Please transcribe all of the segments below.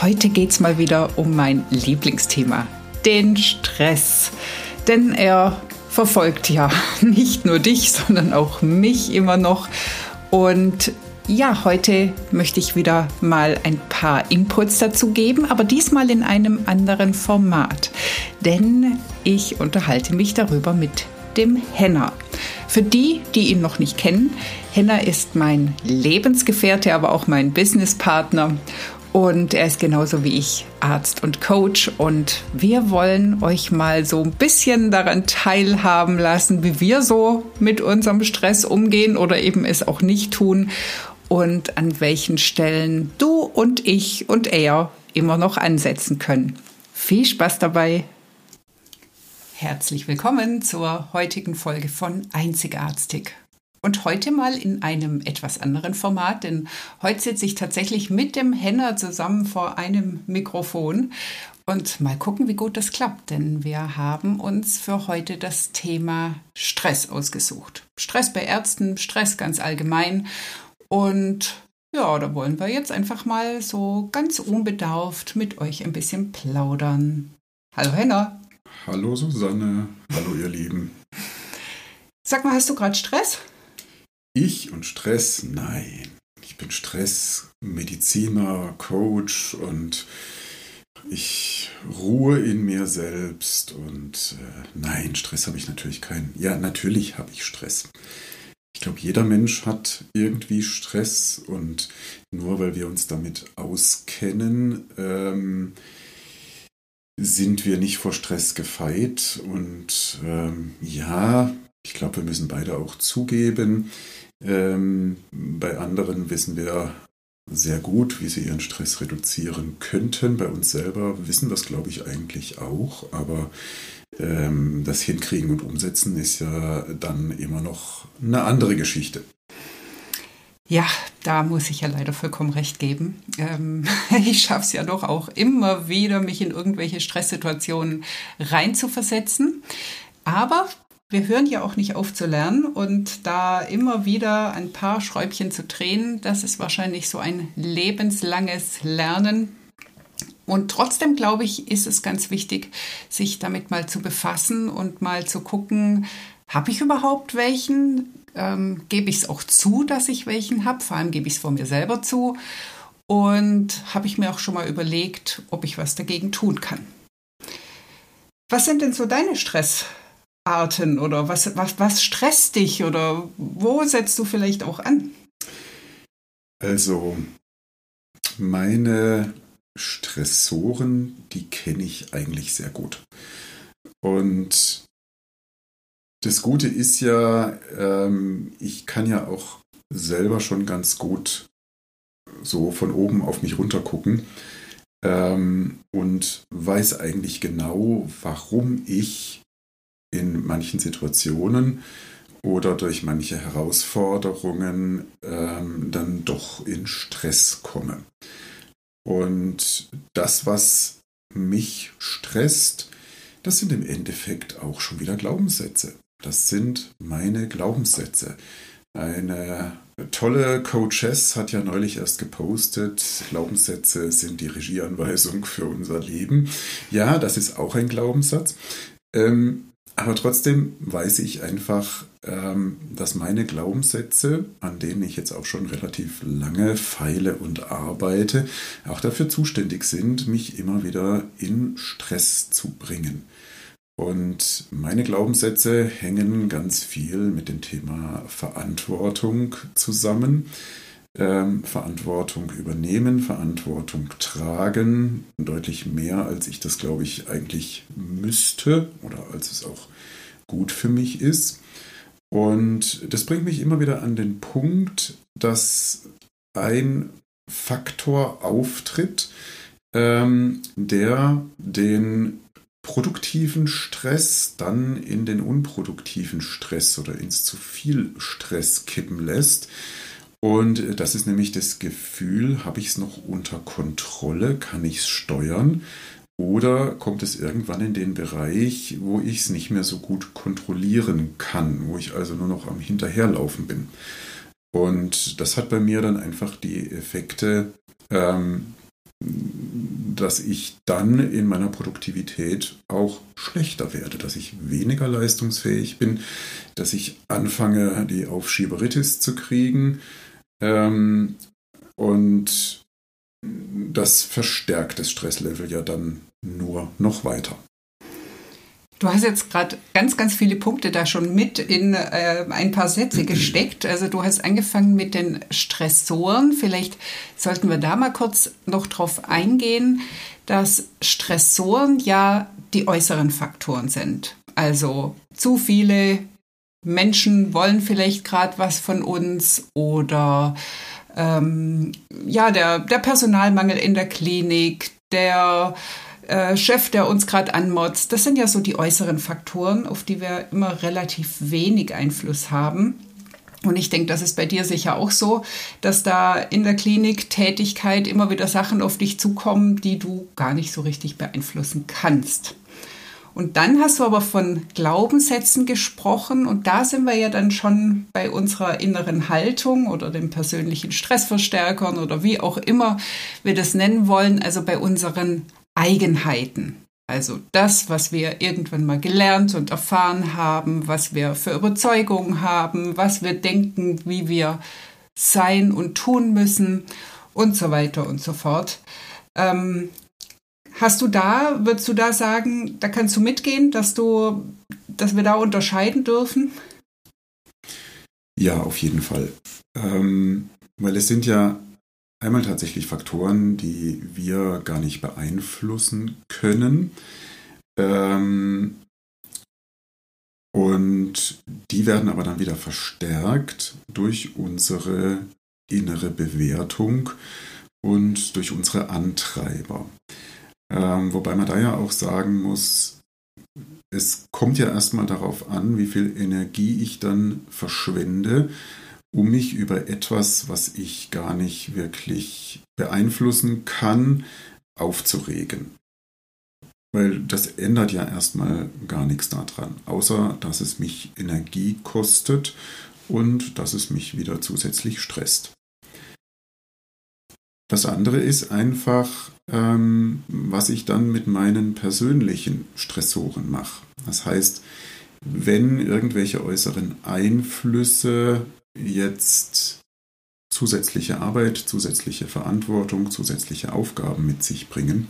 Heute geht es mal wieder um mein Lieblingsthema, den Stress. Denn er verfolgt ja nicht nur dich, sondern auch mich immer noch. Und ja, heute möchte ich wieder mal ein paar Inputs dazu geben, aber diesmal in einem anderen Format. Denn ich unterhalte mich darüber mit dem Henner. Für die, die ihn noch nicht kennen, Henner ist mein Lebensgefährte, aber auch mein Businesspartner. Und er ist genauso wie ich Arzt und Coach. Und wir wollen euch mal so ein bisschen daran teilhaben lassen, wie wir so mit unserem Stress umgehen oder eben es auch nicht tun. Und an welchen Stellen du und ich und er immer noch ansetzen können. Viel Spaß dabei! Herzlich willkommen zur heutigen Folge von Einzigartig. Und heute mal in einem etwas anderen Format, denn heute sitze ich tatsächlich mit dem Henner zusammen vor einem Mikrofon und mal gucken, wie gut das klappt, denn wir haben uns für heute das Thema Stress ausgesucht. Stress bei Ärzten, Stress ganz allgemein und ja, da wollen wir jetzt einfach mal so ganz unbedarft mit euch ein bisschen plaudern. Hallo Henner. Hallo Susanne. Hallo ihr Lieben. Sag mal, hast du gerade Stress? Ich und Stress? Nein. Ich bin Stressmediziner, Coach und ich ruhe in mir selbst und äh, nein, Stress habe ich natürlich keinen. Ja, natürlich habe ich Stress. Ich glaube, jeder Mensch hat irgendwie Stress und nur weil wir uns damit auskennen, ähm, sind wir nicht vor Stress gefeit. Und ähm, ja, glaube, wir müssen beide auch zugeben, ähm, bei anderen wissen wir sehr gut, wie sie ihren Stress reduzieren könnten. Bei uns selber wissen wir es, glaube ich, eigentlich auch. Aber ähm, das Hinkriegen und Umsetzen ist ja dann immer noch eine andere Geschichte. Ja, da muss ich ja leider vollkommen recht geben. Ähm, ich schaffe es ja doch auch immer wieder, mich in irgendwelche Stresssituationen reinzuversetzen. Aber wir hören ja auch nicht auf zu lernen und da immer wieder ein paar Schräubchen zu drehen, das ist wahrscheinlich so ein lebenslanges Lernen. Und trotzdem glaube ich, ist es ganz wichtig, sich damit mal zu befassen und mal zu gucken, habe ich überhaupt welchen? Ähm, gebe ich es auch zu, dass ich welchen habe? Vor allem gebe ich es vor mir selber zu. Und habe ich mir auch schon mal überlegt, ob ich was dagegen tun kann. Was sind denn so deine Stress? Arten oder was, was, was stresst dich oder wo setzt du vielleicht auch an? Also, meine Stressoren, die kenne ich eigentlich sehr gut. Und das Gute ist ja, ähm, ich kann ja auch selber schon ganz gut so von oben auf mich runter gucken ähm, und weiß eigentlich genau, warum ich in manchen Situationen oder durch manche Herausforderungen ähm, dann doch in Stress komme. Und das, was mich stresst, das sind im Endeffekt auch schon wieder Glaubenssätze. Das sind meine Glaubenssätze. Eine tolle Coachess hat ja neulich erst gepostet, Glaubenssätze sind die Regieanweisung für unser Leben. Ja, das ist auch ein Glaubenssatz. Ähm, aber trotzdem weiß ich einfach, ähm, dass meine Glaubenssätze, an denen ich jetzt auch schon relativ lange feile und arbeite, auch dafür zuständig sind, mich immer wieder in Stress zu bringen. Und meine Glaubenssätze hängen ganz viel mit dem Thema Verantwortung zusammen ähm, Verantwortung übernehmen, Verantwortung tragen, deutlich mehr, als ich das, glaube ich, eigentlich müsste oder als es auch gut für mich ist. Und das bringt mich immer wieder an den Punkt, dass ein Faktor auftritt, ähm, der den produktiven Stress dann in den unproduktiven Stress oder ins zu viel Stress kippen lässt. Und das ist nämlich das Gefühl, habe ich es noch unter Kontrolle, kann ich es steuern oder kommt es irgendwann in den Bereich, wo ich es nicht mehr so gut kontrollieren kann, wo ich also nur noch am Hinterherlaufen bin. Und das hat bei mir dann einfach die Effekte, ähm, dass ich dann in meiner Produktivität auch schlechter werde, dass ich weniger leistungsfähig bin, dass ich anfange, die Aufschieberitis zu kriegen. Ähm, und das verstärkt das Stresslevel ja dann nur noch weiter. Du hast jetzt gerade ganz, ganz viele Punkte da schon mit in äh, ein paar Sätze gesteckt. Also du hast angefangen mit den Stressoren. Vielleicht sollten wir da mal kurz noch drauf eingehen, dass Stressoren ja die äußeren Faktoren sind. Also zu viele Menschen wollen vielleicht gerade was von uns oder ähm, ja, der, der Personalmangel in der Klinik, der äh, Chef, der uns gerade anmotzt. Das sind ja so die äußeren Faktoren, auf die wir immer relativ wenig Einfluss haben. Und ich denke, das ist bei dir sicher auch so, dass da in der Klinik Tätigkeit immer wieder Sachen auf dich zukommen, die du gar nicht so richtig beeinflussen kannst. Und dann hast du aber von Glaubenssätzen gesprochen und da sind wir ja dann schon bei unserer inneren Haltung oder den persönlichen Stressverstärkern oder wie auch immer wir das nennen wollen, also bei unseren Eigenheiten. Also das, was wir irgendwann mal gelernt und erfahren haben, was wir für Überzeugungen haben, was wir denken, wie wir sein und tun müssen und so weiter und so fort. Ähm, hast du da, würdest du da sagen, da kannst du mitgehen, dass du, dass wir da unterscheiden dürfen? Ja, auf jeden Fall. Ähm, weil es sind ja Einmal tatsächlich Faktoren, die wir gar nicht beeinflussen können. Ähm, und die werden aber dann wieder verstärkt durch unsere innere Bewertung und durch unsere Antreiber. Ähm, wobei man da ja auch sagen muss, es kommt ja erstmal darauf an, wie viel Energie ich dann verschwende, um mich über etwas, was ich gar nicht wirklich beeinflussen kann, aufzuregen. Weil das ändert ja erstmal gar nichts daran, außer dass es mich Energie kostet und dass es mich wieder zusätzlich stresst. Das andere ist einfach, ähm, was ich dann mit meinen persönlichen Stressoren mache. Das heißt, wenn irgendwelche äußeren Einflüsse jetzt zusätzliche Arbeit, zusätzliche Verantwortung, zusätzliche Aufgaben mit sich bringen,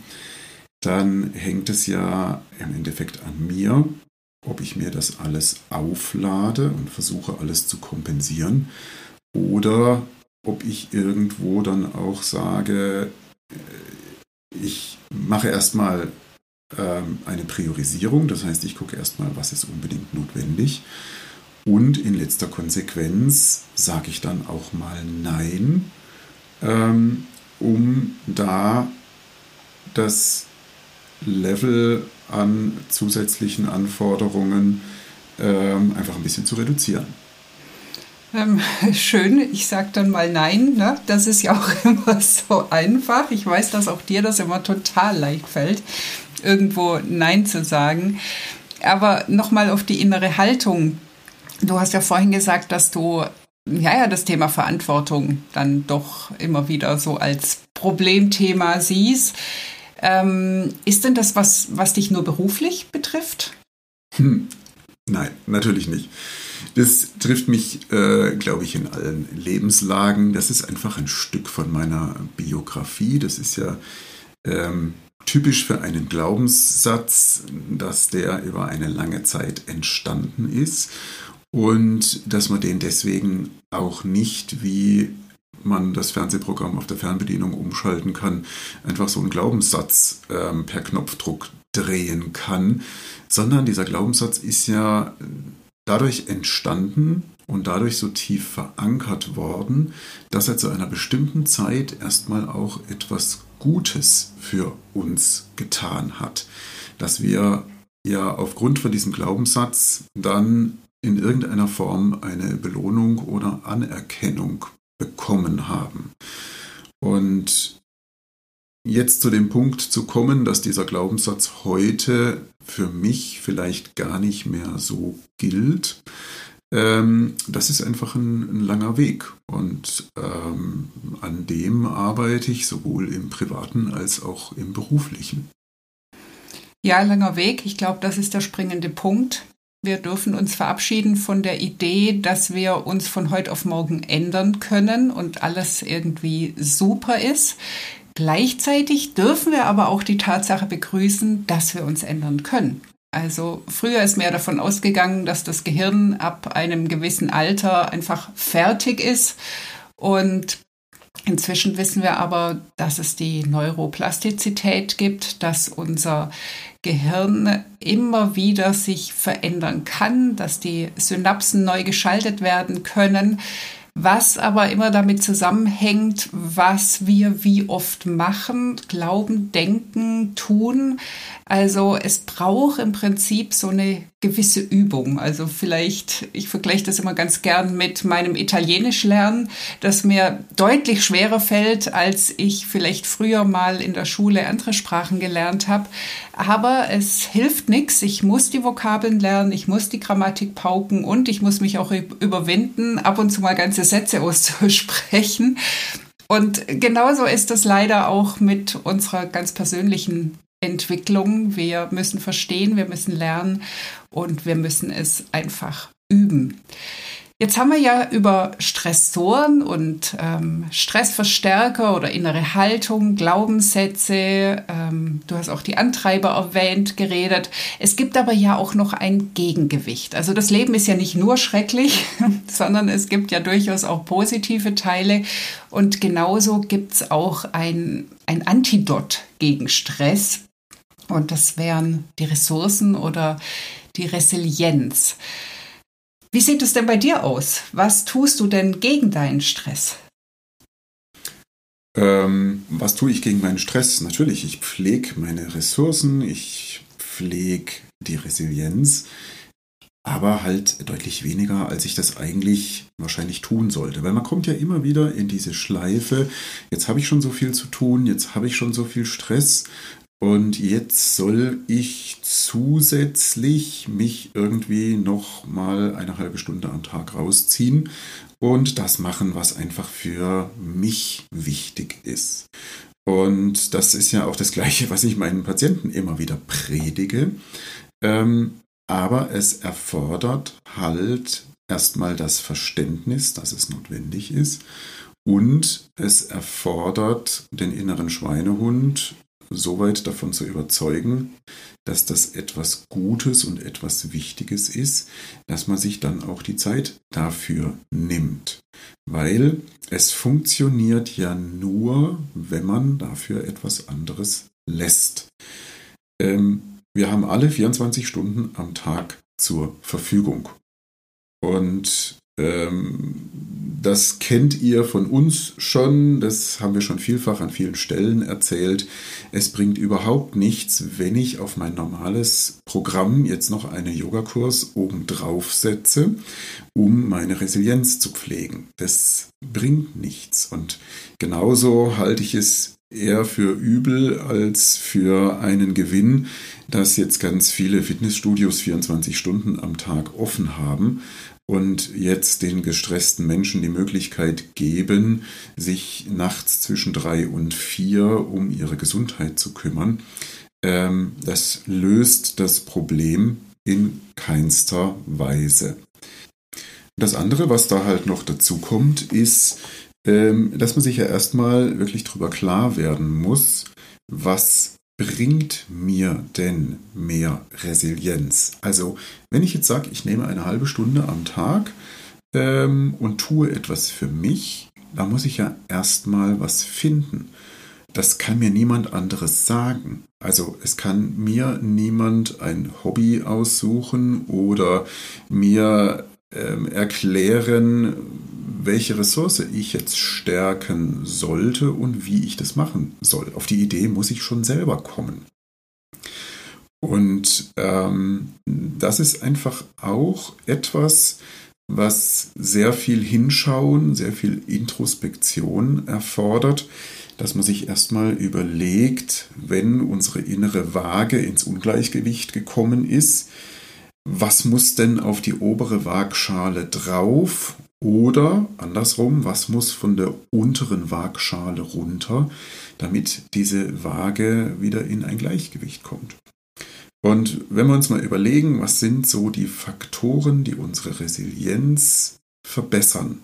dann hängt es ja im Endeffekt an mir, ob ich mir das alles auflade und versuche alles zu kompensieren oder ob ich irgendwo dann auch sage, äh, ich mache erstmal ähm, eine Priorisierung, das heißt, ich gucke erstmal, was ist unbedingt notwendig und in letzter Konsequenz sage ich dann auch mal Nein, ähm, um da das Level an zusätzlichen Anforderungen ähm, einfach ein bisschen zu reduzieren. Ähm, schön, ich sage dann mal Nein. Ne? Das ist ja auch immer so einfach. Ich weiß, dass auch dir das immer total leicht fällt, irgendwo Nein zu sagen. Aber nochmal auf die innere Haltung Du hast ja vorhin gesagt, dass du ja, ja, das Thema Verantwortung dann doch immer wieder so als Problemthema siehst. Ähm, ist denn das was, was dich nur beruflich betrifft? Hm. Nein, natürlich nicht. Das trifft mich, äh, glaube ich, in allen Lebenslagen. Das ist einfach ein Stück von meiner Biografie. Das ist ja ähm, typisch für einen Glaubenssatz, dass der über eine lange Zeit entstanden ist und dass man den deswegen auch nicht wie man das Fernsehprogramm auf der Fernbedienung umschalten kann, einfach so einen Glaubenssatz ähm, per Knopfdruck drehen kann, sondern dieser Glaubenssatz ist ja dadurch entstanden und dadurch so tief verankert worden, dass er zu einer bestimmten Zeit erstmal auch etwas Gutes für uns getan hat. Dass wir ja aufgrund von diesem Glaubenssatz dann in irgendeiner Form eine Belohnung oder Anerkennung bekommen haben. Und jetzt zu dem Punkt zu kommen, dass dieser Glaubenssatz heute für mich vielleicht gar nicht mehr so gilt, ähm, das ist einfach ein, ein langer Weg. Und ähm, an dem arbeite ich sowohl im privaten als auch im beruflichen. Ja, langer Weg. Ich glaube, das ist der springende Punkt. Wir dürfen uns verabschieden von der Idee, dass wir uns von heute auf morgen ändern können und alles irgendwie super ist. Gleichzeitig dürfen wir aber auch die Tatsache begrüßen, dass wir uns ändern können. Also früher ist mehr davon ausgegangen, dass das Gehirn ab einem gewissen Alter einfach fertig ist und Inzwischen wissen wir aber, dass es die Neuroplastizität gibt, dass unser Gehirn immer wieder sich verändern kann, dass die Synapsen neu geschaltet werden können, was aber immer damit zusammenhängt, was wir wie oft machen, glauben, denken, tun. Also es braucht im Prinzip so eine gewisse Übung. Also vielleicht, ich vergleiche das immer ganz gern mit meinem Italienisch lernen, das mir deutlich schwerer fällt, als ich vielleicht früher mal in der Schule andere Sprachen gelernt habe. Aber es hilft nichts. Ich muss die Vokabeln lernen, ich muss die Grammatik pauken und ich muss mich auch überwinden, ab und zu mal ganze Sätze auszusprechen. Und genauso ist das leider auch mit unserer ganz persönlichen Entwicklung. Wir müssen verstehen, wir müssen lernen und wir müssen es einfach üben. Jetzt haben wir ja über Stressoren und ähm, Stressverstärker oder innere Haltung, Glaubenssätze, ähm, du hast auch die Antreiber erwähnt, geredet. Es gibt aber ja auch noch ein Gegengewicht. Also das Leben ist ja nicht nur schrecklich, sondern es gibt ja durchaus auch positive Teile. Und genauso gibt es auch ein, ein Antidot gegen Stress. Und das wären die Ressourcen oder die Resilienz. Wie sieht es denn bei dir aus? Was tust du denn gegen deinen Stress? Ähm, was tue ich gegen meinen Stress? Natürlich, ich pflege meine Ressourcen, ich pflege die Resilienz, aber halt deutlich weniger, als ich das eigentlich wahrscheinlich tun sollte. Weil man kommt ja immer wieder in diese Schleife, jetzt habe ich schon so viel zu tun, jetzt habe ich schon so viel Stress und jetzt soll ich zusätzlich mich irgendwie noch mal eine halbe Stunde am Tag rausziehen und das machen, was einfach für mich wichtig ist. Und das ist ja auch das Gleiche, was ich meinen Patienten immer wieder predige. Ähm, aber es erfordert halt erstmal das Verständnis, dass es notwendig ist. Und es erfordert den inneren Schweinehund so weit davon zu überzeugen, dass das etwas Gutes und etwas Wichtiges ist, dass man sich dann auch die Zeit dafür nimmt. Weil es funktioniert ja nur, wenn man dafür etwas anderes lässt. Ähm, wir haben alle 24 Stunden am Tag zur Verfügung. Und das kennt ihr von uns schon, das haben wir schon vielfach an vielen Stellen erzählt. Es bringt überhaupt nichts, wenn ich auf mein normales Programm jetzt noch einen Yogakurs obendrauf setze, um meine Resilienz zu pflegen. Das bringt nichts. Und genauso halte ich es eher für übel als für einen Gewinn, dass jetzt ganz viele Fitnessstudios 24 Stunden am Tag offen haben und jetzt den gestressten Menschen die Möglichkeit geben, sich nachts zwischen drei und vier um ihre Gesundheit zu kümmern. Ähm, das löst das Problem in keinster Weise. Das andere, was da halt noch dazu kommt, ist, dass man sich ja erstmal wirklich darüber klar werden muss, was bringt mir denn mehr Resilienz? Also, wenn ich jetzt sage, ich nehme eine halbe Stunde am Tag ähm, und tue etwas für mich, da muss ich ja erstmal was finden. Das kann mir niemand anderes sagen. Also es kann mir niemand ein Hobby aussuchen oder mir ähm, erklären, welche Ressource ich jetzt stärken sollte und wie ich das machen soll. Auf die Idee muss ich schon selber kommen. Und ähm, das ist einfach auch etwas, was sehr viel Hinschauen, sehr viel Introspektion erfordert, dass man sich erstmal überlegt, wenn unsere innere Waage ins Ungleichgewicht gekommen ist, was muss denn auf die obere Waagschale drauf oder andersrum, was muss von der unteren Waagschale runter, damit diese Waage wieder in ein Gleichgewicht kommt. Und wenn wir uns mal überlegen, was sind so die Faktoren, die unsere Resilienz verbessern,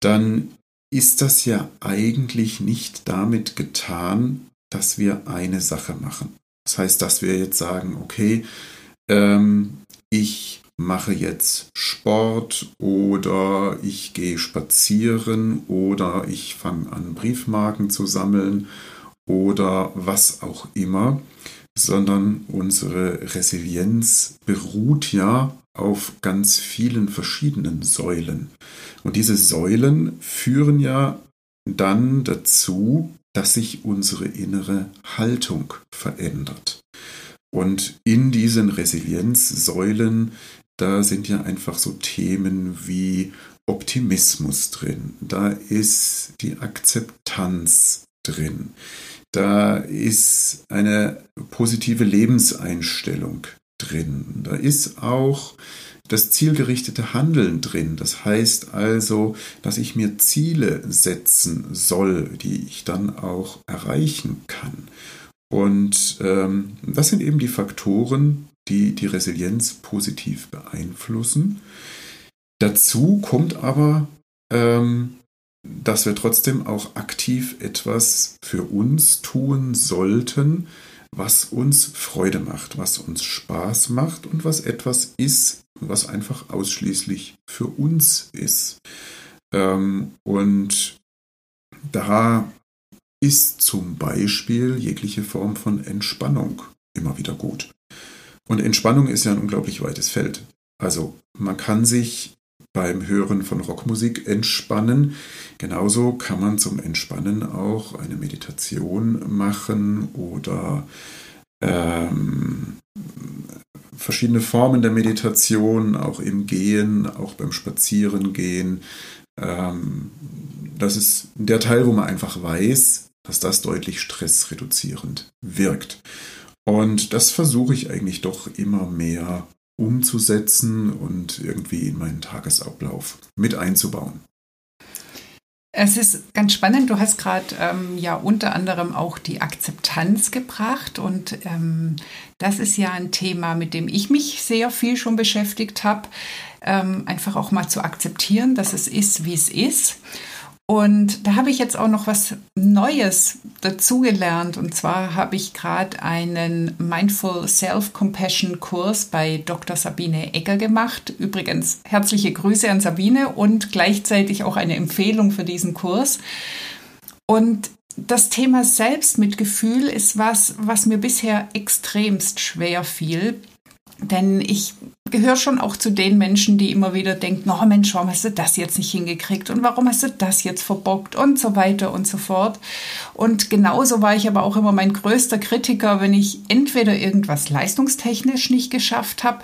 dann ist das ja eigentlich nicht damit getan, dass wir eine Sache machen. Das heißt, dass wir jetzt sagen, okay, ähm, ich mache jetzt Sport oder ich gehe spazieren oder ich fange an Briefmarken zu sammeln oder was auch immer, sondern unsere Resilienz beruht ja auf ganz vielen verschiedenen Säulen. Und diese Säulen führen ja dann dazu, dass sich unsere innere Haltung verändert. Und in diesen Resilienzsäulen, da sind ja einfach so Themen wie Optimismus drin, da ist die Akzeptanz drin, da ist eine positive Lebenseinstellung drin, da ist auch das zielgerichtete Handeln drin. Das heißt also, dass ich mir Ziele setzen soll, die ich dann auch erreichen kann. Und ähm, das sind eben die Faktoren, die die Resilienz positiv beeinflussen. Dazu kommt aber, ähm, dass wir trotzdem auch aktiv etwas für uns tun sollten, was uns Freude macht, was uns Spaß macht und was etwas ist, was einfach ausschließlich für uns ist. Ähm, und da ist zum Beispiel jegliche Form von Entspannung immer wieder gut. Und Entspannung ist ja ein unglaublich weites Feld. Also man kann sich beim Hören von Rockmusik entspannen. Genauso kann man zum Entspannen auch eine Meditation machen oder ähm, verschiedene Formen der Meditation, auch im Gehen, auch beim Spazierengehen. Ähm, das ist der Teil, wo man einfach weiß, dass das deutlich stressreduzierend wirkt. Und das versuche ich eigentlich doch immer mehr umzusetzen und irgendwie in meinen Tagesablauf mit einzubauen. Es ist ganz spannend. Du hast gerade ähm, ja unter anderem auch die Akzeptanz gebracht und ähm, das ist ja ein Thema, mit dem ich mich sehr viel schon beschäftigt habe. Ähm, einfach auch mal zu akzeptieren, dass es ist, wie es ist und da habe ich jetzt auch noch was Neues dazugelernt. Und zwar habe ich gerade einen Mindful Self-Compassion Kurs bei Dr. Sabine Egger gemacht. Übrigens herzliche Grüße an Sabine und gleichzeitig auch eine Empfehlung für diesen Kurs. Und das Thema Selbstmitgefühl ist was, was mir bisher extremst schwer fiel. Denn ich gehöre schon auch zu den Menschen, die immer wieder denken, oh Mensch, warum hast du das jetzt nicht hingekriegt und warum hast du das jetzt verbockt und so weiter und so fort. Und genauso war ich aber auch immer mein größter Kritiker, wenn ich entweder irgendwas leistungstechnisch nicht geschafft habe,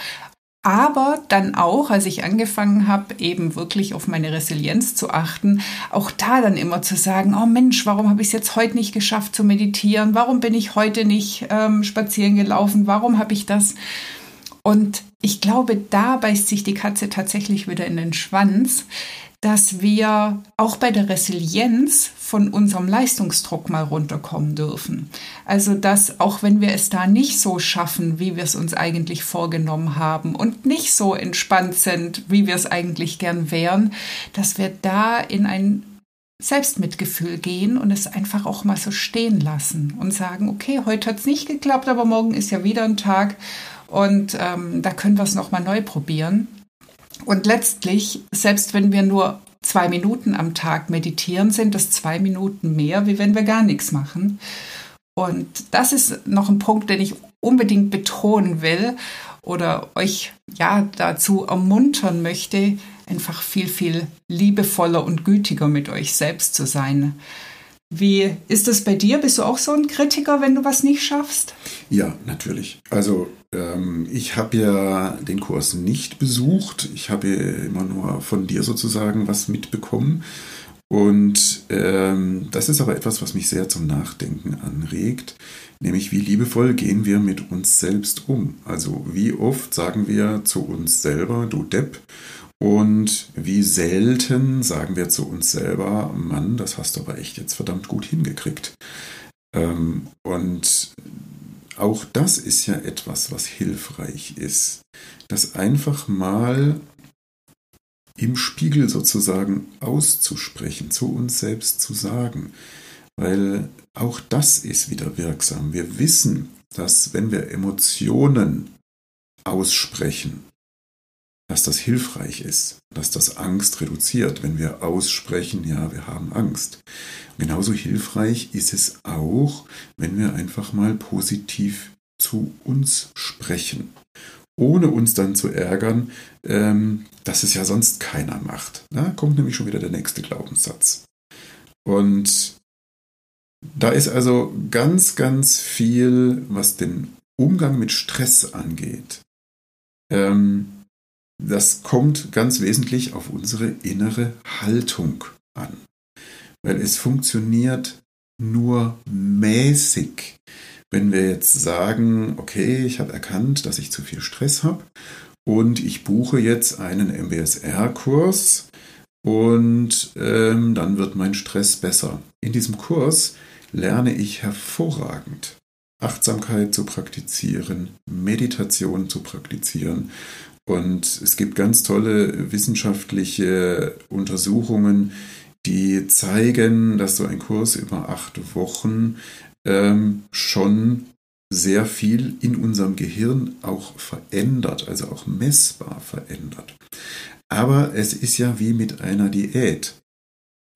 aber dann auch, als ich angefangen habe, eben wirklich auf meine Resilienz zu achten, auch da dann immer zu sagen, oh Mensch, warum habe ich es jetzt heute nicht geschafft zu meditieren? Warum bin ich heute nicht ähm, spazieren gelaufen? Warum habe ich das? Und ich glaube, da beißt sich die Katze tatsächlich wieder in den Schwanz, dass wir auch bei der Resilienz von unserem Leistungsdruck mal runterkommen dürfen. Also dass auch wenn wir es da nicht so schaffen, wie wir es uns eigentlich vorgenommen haben und nicht so entspannt sind, wie wir es eigentlich gern wären, dass wir da in ein Selbstmitgefühl gehen und es einfach auch mal so stehen lassen und sagen, okay, heute hat es nicht geklappt, aber morgen ist ja wieder ein Tag und ähm, da können wir es nochmal neu probieren. Und letztlich, selbst wenn wir nur zwei Minuten am Tag meditieren, sind das zwei Minuten mehr, wie wenn wir gar nichts machen. Und das ist noch ein Punkt, den ich unbedingt betonen will. oder euch ja dazu ermuntern möchte, einfach viel, viel liebevoller und gütiger mit euch selbst zu sein. Wie ist das bei dir? Bist du auch so ein Kritiker, wenn du was nicht schaffst? Ja, natürlich. Also ähm, ich habe ja den Kurs nicht besucht. Ich habe immer nur von dir sozusagen was mitbekommen. Und ähm, das ist aber etwas, was mich sehr zum Nachdenken anregt, nämlich wie liebevoll gehen wir mit uns selbst um. Also wie oft sagen wir zu uns selber, du Depp, und wie selten sagen wir zu uns selber, Mann, das hast du aber echt jetzt verdammt gut hingekriegt. Ähm, und auch das ist ja etwas, was hilfreich ist. Das einfach mal im Spiegel sozusagen auszusprechen, zu uns selbst zu sagen. Weil auch das ist wieder wirksam. Wir wissen, dass wenn wir Emotionen aussprechen, dass das hilfreich ist, dass das Angst reduziert, wenn wir aussprechen, ja, wir haben Angst. Genauso hilfreich ist es auch, wenn wir einfach mal positiv zu uns sprechen, ohne uns dann zu ärgern, ähm, dass es ja sonst keiner macht. Da kommt nämlich schon wieder der nächste Glaubenssatz. Und da ist also ganz, ganz viel, was den Umgang mit Stress angeht. Ähm, das kommt ganz wesentlich auf unsere innere Haltung an. Weil es funktioniert nur mäßig. Wenn wir jetzt sagen, okay, ich habe erkannt, dass ich zu viel Stress habe und ich buche jetzt einen MBSR-Kurs und ähm, dann wird mein Stress besser. In diesem Kurs lerne ich hervorragend Achtsamkeit zu praktizieren, Meditation zu praktizieren und es gibt ganz tolle wissenschaftliche Untersuchungen, die zeigen, dass so ein Kurs über acht Wochen ähm, schon sehr viel in unserem Gehirn auch verändert, also auch messbar verändert. Aber es ist ja wie mit einer Diät.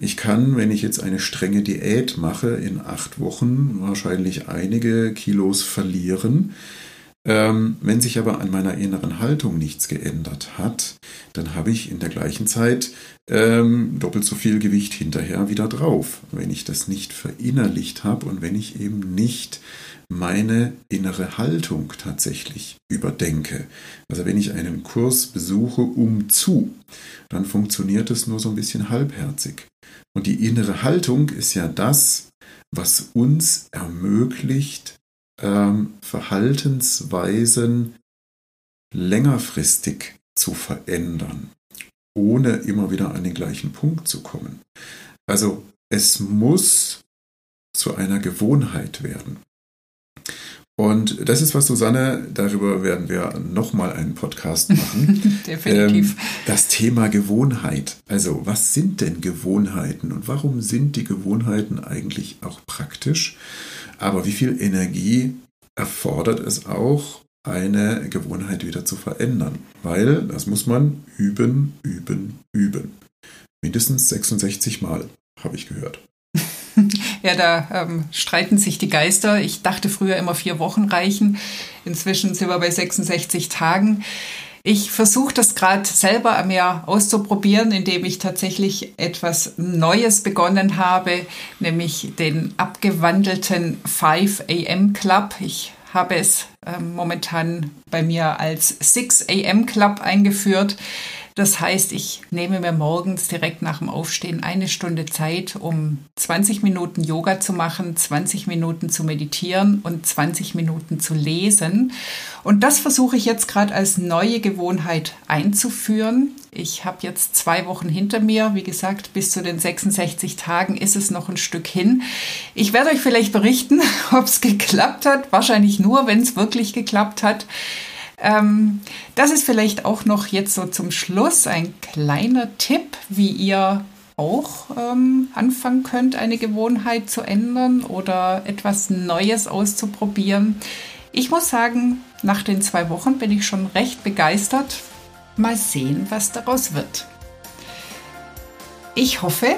Ich kann, wenn ich jetzt eine strenge Diät mache, in acht Wochen wahrscheinlich einige Kilos verlieren. Ähm, wenn sich aber an meiner inneren Haltung nichts geändert hat, dann habe ich in der gleichen Zeit ähm, doppelt so viel Gewicht hinterher wieder drauf, wenn ich das nicht verinnerlicht habe und wenn ich eben nicht meine innere Haltung tatsächlich überdenke. Also wenn ich einen Kurs besuche um zu, dann funktioniert es nur so ein bisschen halbherzig. Und die innere Haltung ist ja das, was uns ermöglicht, ähm, Verhaltensweisen längerfristig zu verändern, ohne immer wieder an den gleichen Punkt zu kommen. Also es muss zu einer Gewohnheit werden. Und das ist was, Susanne, darüber werden wir nochmal einen Podcast machen. Definitiv. Ähm, das Thema Gewohnheit. Also, was sind denn Gewohnheiten und warum sind die Gewohnheiten eigentlich auch praktisch? Aber wie viel Energie erfordert es auch, eine Gewohnheit wieder zu verändern? Weil das muss man üben, üben, üben. Mindestens 66 Mal, habe ich gehört. Ja, da ähm, streiten sich die Geister. Ich dachte früher immer vier Wochen reichen. Inzwischen sind wir bei 66 Tagen. Ich versuche das gerade selber an mir auszuprobieren, indem ich tatsächlich etwas Neues begonnen habe, nämlich den abgewandelten 5 AM Club. Ich habe es äh, momentan bei mir als 6 AM Club eingeführt. Das heißt, ich nehme mir morgens direkt nach dem Aufstehen eine Stunde Zeit, um 20 Minuten Yoga zu machen, 20 Minuten zu meditieren und 20 Minuten zu lesen. Und das versuche ich jetzt gerade als neue Gewohnheit einzuführen. Ich habe jetzt zwei Wochen hinter mir. Wie gesagt, bis zu den 66 Tagen ist es noch ein Stück hin. Ich werde euch vielleicht berichten, ob es geklappt hat. Wahrscheinlich nur, wenn es wirklich geklappt hat. Ähm, das ist vielleicht auch noch jetzt so zum Schluss ein kleiner Tipp, wie ihr auch ähm, anfangen könnt, eine Gewohnheit zu ändern oder etwas Neues auszuprobieren. Ich muss sagen, nach den zwei Wochen bin ich schon recht begeistert. Mal sehen, was daraus wird. Ich hoffe,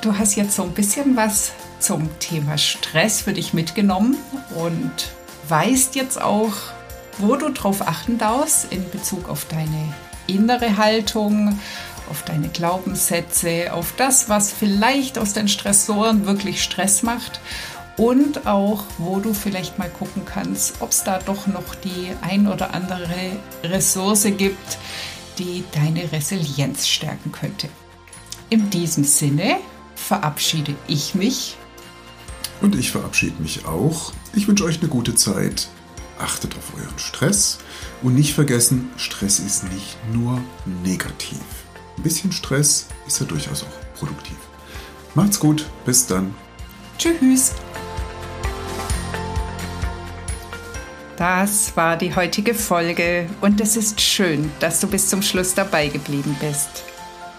du hast jetzt so ein bisschen was zum Thema Stress für dich mitgenommen und weißt jetzt auch, wo du darauf achten darfst in Bezug auf deine innere Haltung, auf deine Glaubenssätze, auf das, was vielleicht aus den Stressoren wirklich Stress macht und auch, wo du vielleicht mal gucken kannst, ob es da doch noch die ein oder andere Ressource gibt, die deine Resilienz stärken könnte. In diesem Sinne verabschiede ich mich. Und ich verabschiede mich auch. Ich wünsche euch eine gute Zeit. Achtet auf euren Stress und nicht vergessen, Stress ist nicht nur negativ. Ein bisschen Stress ist ja durchaus auch produktiv. Macht's gut, bis dann. Tschüss. Das war die heutige Folge und es ist schön, dass du bis zum Schluss dabei geblieben bist.